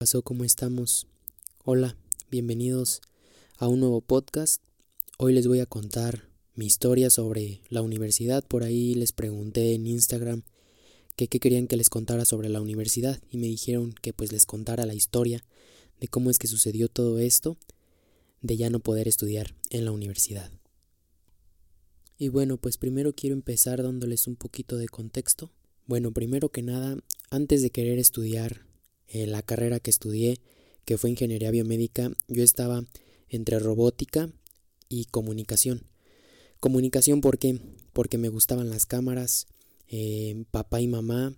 pasó? ¿Cómo estamos? Hola, bienvenidos a un nuevo podcast. Hoy les voy a contar mi historia sobre la universidad. Por ahí les pregunté en Instagram que qué querían que les contara sobre la universidad y me dijeron que pues les contara la historia de cómo es que sucedió todo esto de ya no poder estudiar en la universidad. Y bueno, pues primero quiero empezar dándoles un poquito de contexto. Bueno, primero que nada, antes de querer estudiar eh, la carrera que estudié, que fue ingeniería biomédica, yo estaba entre robótica y comunicación. Comunicación, ¿por qué? Porque me gustaban las cámaras. Eh, papá y mamá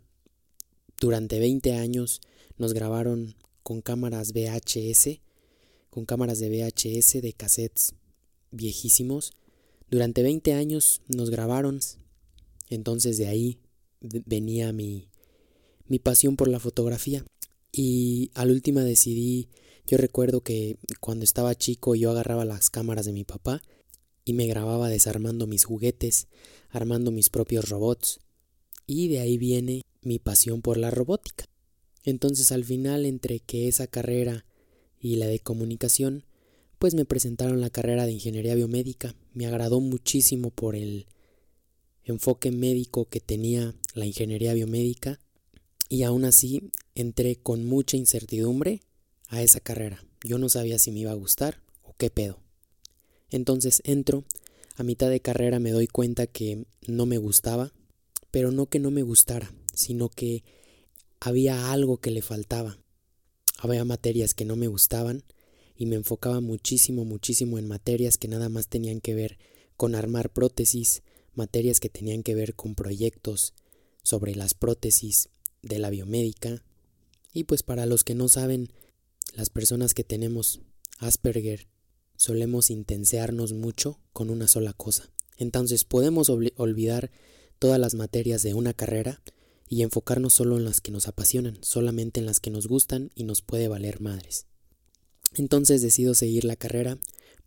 durante 20 años nos grabaron con cámaras VHS, con cámaras de VHS de cassettes viejísimos. Durante 20 años nos grabaron, entonces de ahí venía mi, mi pasión por la fotografía. Y al última decidí, yo recuerdo que cuando estaba chico yo agarraba las cámaras de mi papá y me grababa desarmando mis juguetes, armando mis propios robots. Y de ahí viene mi pasión por la robótica. Entonces al final entre que esa carrera y la de comunicación, pues me presentaron la carrera de ingeniería biomédica. Me agradó muchísimo por el enfoque médico que tenía la ingeniería biomédica y aún así entré con mucha incertidumbre a esa carrera. Yo no sabía si me iba a gustar o qué pedo. Entonces entro, a mitad de carrera me doy cuenta que no me gustaba, pero no que no me gustara, sino que había algo que le faltaba. Había materias que no me gustaban y me enfocaba muchísimo, muchísimo en materias que nada más tenían que ver con armar prótesis, materias que tenían que ver con proyectos sobre las prótesis, de la biomédica. Y pues para los que no saben, las personas que tenemos Asperger solemos intensearnos mucho con una sola cosa. Entonces podemos olvidar todas las materias de una carrera y enfocarnos solo en las que nos apasionan, solamente en las que nos gustan y nos puede valer madres. Entonces decido seguir la carrera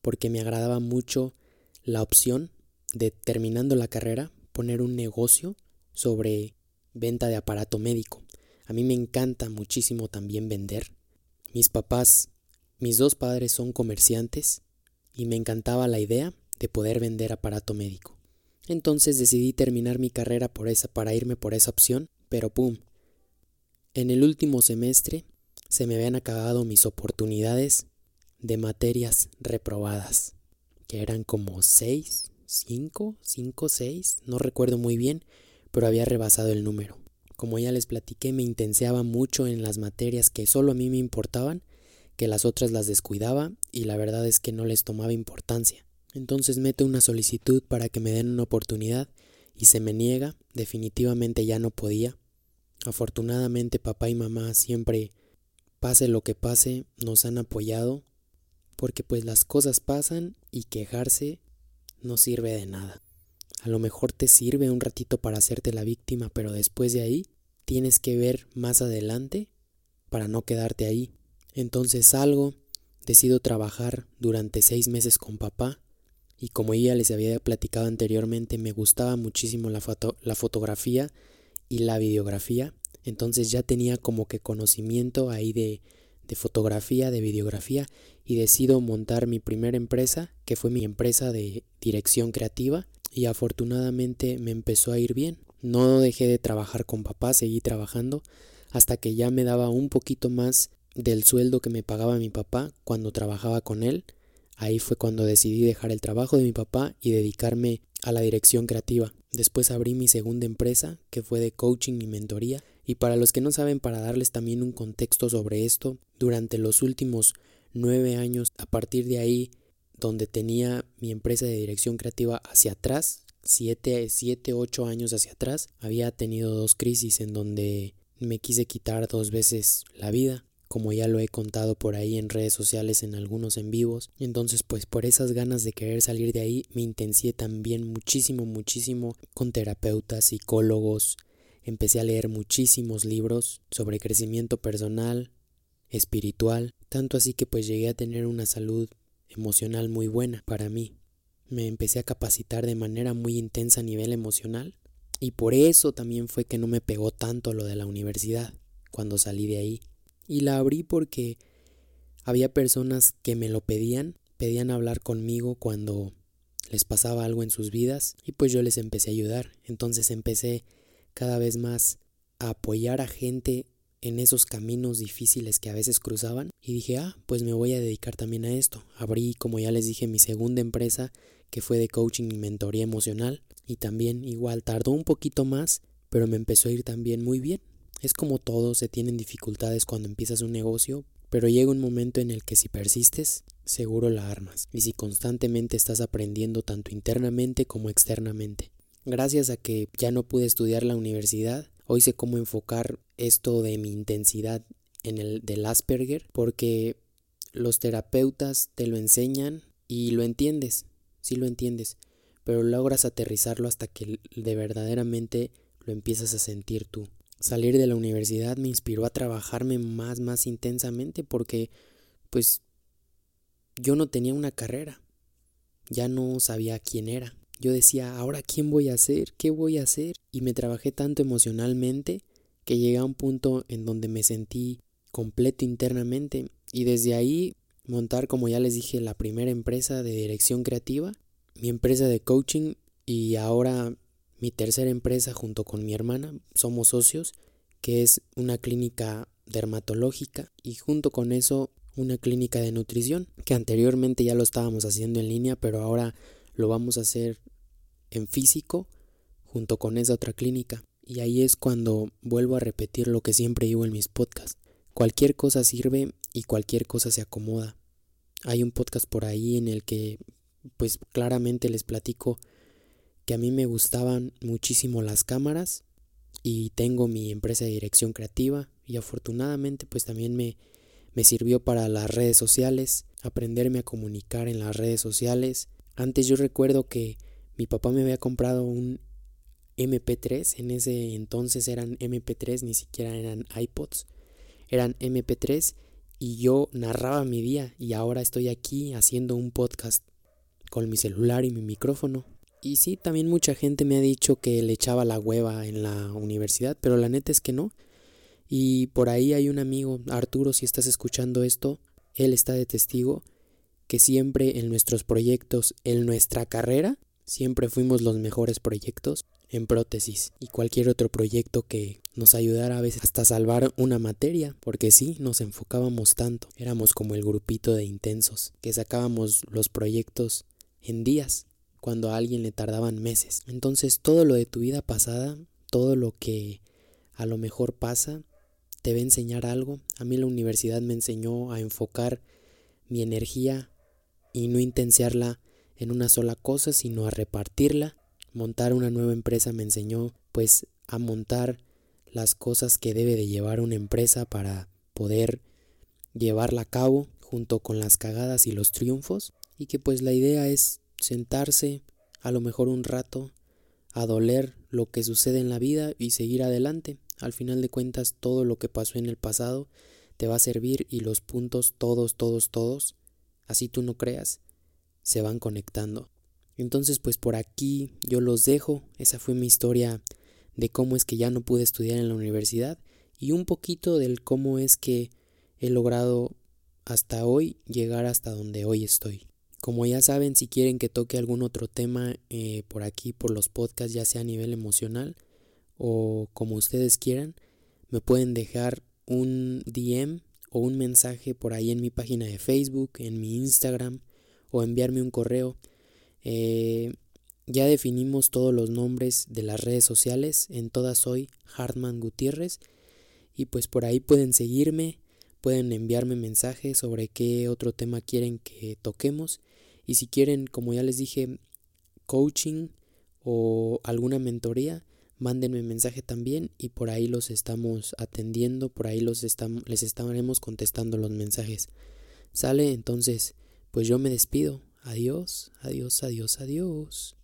porque me agradaba mucho la opción de terminando la carrera poner un negocio sobre venta de aparato médico. A mí me encanta muchísimo también vender. Mis papás, mis dos padres son comerciantes y me encantaba la idea de poder vender aparato médico. Entonces decidí terminar mi carrera para irme por esa opción, pero pum. En el último semestre se me habían acabado mis oportunidades de materias reprobadas, que eran como seis, cinco, cinco, seis, no recuerdo muy bien, pero había rebasado el número. Como ya les platiqué, me intenseaba mucho en las materias que solo a mí me importaban, que las otras las descuidaba y la verdad es que no les tomaba importancia. Entonces meto una solicitud para que me den una oportunidad y se me niega, definitivamente ya no podía. Afortunadamente papá y mamá siempre, pase lo que pase, nos han apoyado, porque pues las cosas pasan y quejarse no sirve de nada. A lo mejor te sirve un ratito para hacerte la víctima, pero después de ahí tienes que ver más adelante para no quedarte ahí. Entonces salgo, decido trabajar durante seis meses con papá y como ya les había platicado anteriormente me gustaba muchísimo la, foto la fotografía y la videografía. Entonces ya tenía como que conocimiento ahí de, de fotografía, de videografía y decido montar mi primera empresa, que fue mi empresa de dirección creativa y afortunadamente me empezó a ir bien. No dejé de trabajar con papá, seguí trabajando hasta que ya me daba un poquito más del sueldo que me pagaba mi papá cuando trabajaba con él. Ahí fue cuando decidí dejar el trabajo de mi papá y dedicarme a la dirección creativa. Después abrí mi segunda empresa, que fue de coaching y mentoría. Y para los que no saben, para darles también un contexto sobre esto, durante los últimos nueve años, a partir de ahí donde tenía mi empresa de dirección creativa hacia atrás, siete, siete, ocho años hacia atrás, había tenido dos crisis en donde me quise quitar dos veces la vida, como ya lo he contado por ahí en redes sociales en algunos en vivos. Entonces, pues por esas ganas de querer salir de ahí, me intensié también muchísimo, muchísimo con terapeutas, psicólogos. Empecé a leer muchísimos libros sobre crecimiento personal, espiritual, tanto así que pues llegué a tener una salud emocional muy buena para mí. Me empecé a capacitar de manera muy intensa a nivel emocional y por eso también fue que no me pegó tanto lo de la universidad cuando salí de ahí. Y la abrí porque había personas que me lo pedían, pedían hablar conmigo cuando les pasaba algo en sus vidas y pues yo les empecé a ayudar. Entonces empecé cada vez más a apoyar a gente en esos caminos difíciles que a veces cruzaban y dije, ah, pues me voy a dedicar también a esto. Abrí, como ya les dije, mi segunda empresa que fue de coaching y mentoría emocional y también igual tardó un poquito más, pero me empezó a ir también muy bien. Es como todo, se tienen dificultades cuando empiezas un negocio, pero llega un momento en el que si persistes, seguro la armas. Y si constantemente estás aprendiendo tanto internamente como externamente. Gracias a que ya no pude estudiar la universidad, hoy sé cómo enfocar esto de mi intensidad en el del Asperger porque los terapeutas te lo enseñan y lo entiendes, sí lo entiendes, pero logras aterrizarlo hasta que de verdaderamente lo empiezas a sentir tú. Salir de la universidad me inspiró a trabajarme más más intensamente porque pues yo no tenía una carrera, ya no sabía quién era. Yo decía, ahora quién voy a ser, qué voy a hacer y me trabajé tanto emocionalmente que llegué a un punto en donde me sentí completo internamente. Y desde ahí montar, como ya les dije, la primera empresa de dirección creativa, mi empresa de coaching y ahora mi tercera empresa junto con mi hermana, somos socios, que es una clínica dermatológica y junto con eso una clínica de nutrición, que anteriormente ya lo estábamos haciendo en línea, pero ahora lo vamos a hacer en físico junto con esa otra clínica. Y ahí es cuando vuelvo a repetir lo que siempre digo en mis podcasts. Cualquier cosa sirve y cualquier cosa se acomoda. Hay un podcast por ahí en el que pues claramente les platico que a mí me gustaban muchísimo las cámaras y tengo mi empresa de dirección creativa y afortunadamente pues también me, me sirvió para las redes sociales, aprenderme a comunicar en las redes sociales. Antes yo recuerdo que mi papá me había comprado un MP3, en ese entonces eran MP3, ni siquiera eran iPods, eran MP3 y yo narraba mi día y ahora estoy aquí haciendo un podcast con mi celular y mi micrófono. Y sí, también mucha gente me ha dicho que le echaba la hueva en la universidad, pero la neta es que no. Y por ahí hay un amigo, Arturo, si estás escuchando esto, él está de testigo que siempre en nuestros proyectos, en nuestra carrera, siempre fuimos los mejores proyectos en prótesis y cualquier otro proyecto que nos ayudara a veces hasta salvar una materia, porque sí, nos enfocábamos tanto, éramos como el grupito de intensos, que sacábamos los proyectos en días, cuando a alguien le tardaban meses. Entonces todo lo de tu vida pasada, todo lo que a lo mejor pasa, te va a enseñar algo. A mí la universidad me enseñó a enfocar mi energía y no intensiarla en una sola cosa, sino a repartirla montar una nueva empresa me enseñó pues a montar las cosas que debe de llevar una empresa para poder llevarla a cabo junto con las cagadas y los triunfos y que pues la idea es sentarse a lo mejor un rato a doler lo que sucede en la vida y seguir adelante. Al final de cuentas todo lo que pasó en el pasado te va a servir y los puntos todos, todos, todos, así tú no creas, se van conectando. Entonces pues por aquí yo los dejo, esa fue mi historia de cómo es que ya no pude estudiar en la universidad y un poquito del cómo es que he logrado hasta hoy llegar hasta donde hoy estoy. Como ya saben, si quieren que toque algún otro tema eh, por aquí, por los podcasts, ya sea a nivel emocional o como ustedes quieran, me pueden dejar un DM o un mensaje por ahí en mi página de Facebook, en mi Instagram o enviarme un correo eh, ya definimos todos los nombres de las redes sociales. En todas soy Hartman Gutiérrez. Y pues por ahí pueden seguirme, pueden enviarme mensajes sobre qué otro tema quieren que toquemos. Y si quieren, como ya les dije, coaching o alguna mentoría, mándenme mensaje también y por ahí los estamos atendiendo, por ahí los estamos, les estaremos contestando los mensajes. ¿Sale? Entonces, pues yo me despido. Adiós, adiós, adiós, adiós.